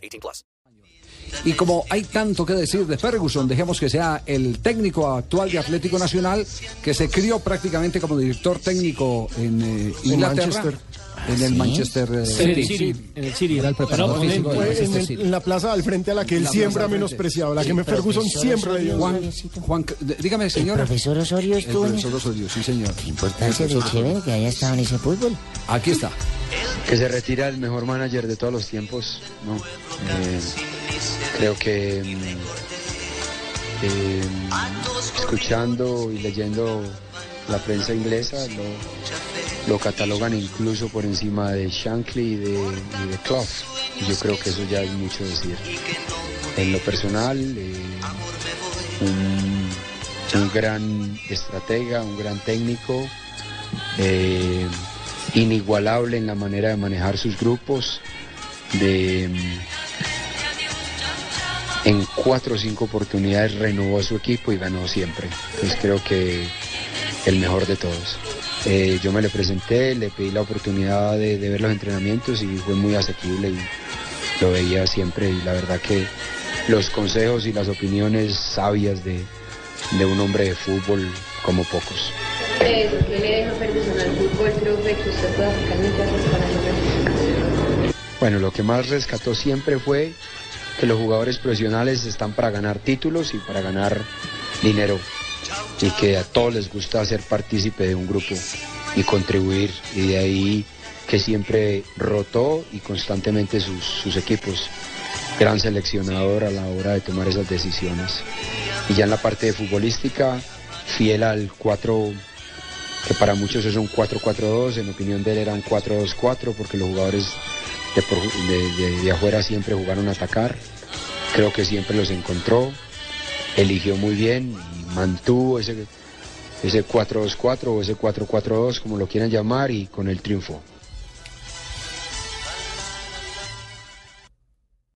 18 plus. Y como hay tanto que decir de Ferguson, dejemos que sea el técnico actual de Atlético Nacional, que se crió prácticamente como director técnico en eh, Inglaterra. Manchester. En el Manchester eh, City. City. En el City era el preparador Pero, físico fue Manchester en el-. En la plaza al frente a la que él La siempre ha menospreciado, la que Sí, me Ferguson siempre le dio. Juan, Juan, dígame, señor. profesor Osorio El estuvo en profesor Osorio, sí, señor. importancia de chévere que haya estado en ese fútbol. Aquí está. Que se retira el mejor manager de todos los tiempos. ¿no? Eh, creo que mm, eh, escuchando y leyendo la prensa inglesa lo, lo catalogan incluso por encima de Shankly y de, Clough. Yo creo que eso ya es mucho decir. En lo personal, eh, un gran estratega, un gran técnico. Eh, inigualable en la manera de manejar sus grupos, de mm, en cuatro o cinco oportunidades renovó su equipo y ganó siempre. Entonces creo que el mejor de todos. Eh, yo me le presenté, le pedí la oportunidad de, ver los entrenamientos y fue muy asequible y lo veía siempre y la verdad que los consejos y las opiniones sabias de, de un hombre de fútbol como pocos. Eso, que le creo que usted puede sacar muchas para. Bueno, lo que más rescató siempre fue que los jugadores profesionales están para ganar títulos y para ganar dinero y que a todos les gusta ser partícipe de un grupo y contribuir y de ahí que siempre rotó y constantemente sus, sus equipos. Gran seleccionador a la hora de tomar esas decisiones. Y ya en la parte de futbolística, fiel al 4, que para muchos es un 4-4-2, en opinión de él era un 4-2-4 porque los jugadores de, de afuera siempre jugaron a atacar. Creo que siempre los encontró, eligió muy bien y mantuvo ese, ese 4-2-4 o ese 4-4-2, como lo quieran llamar, y con el triunfo.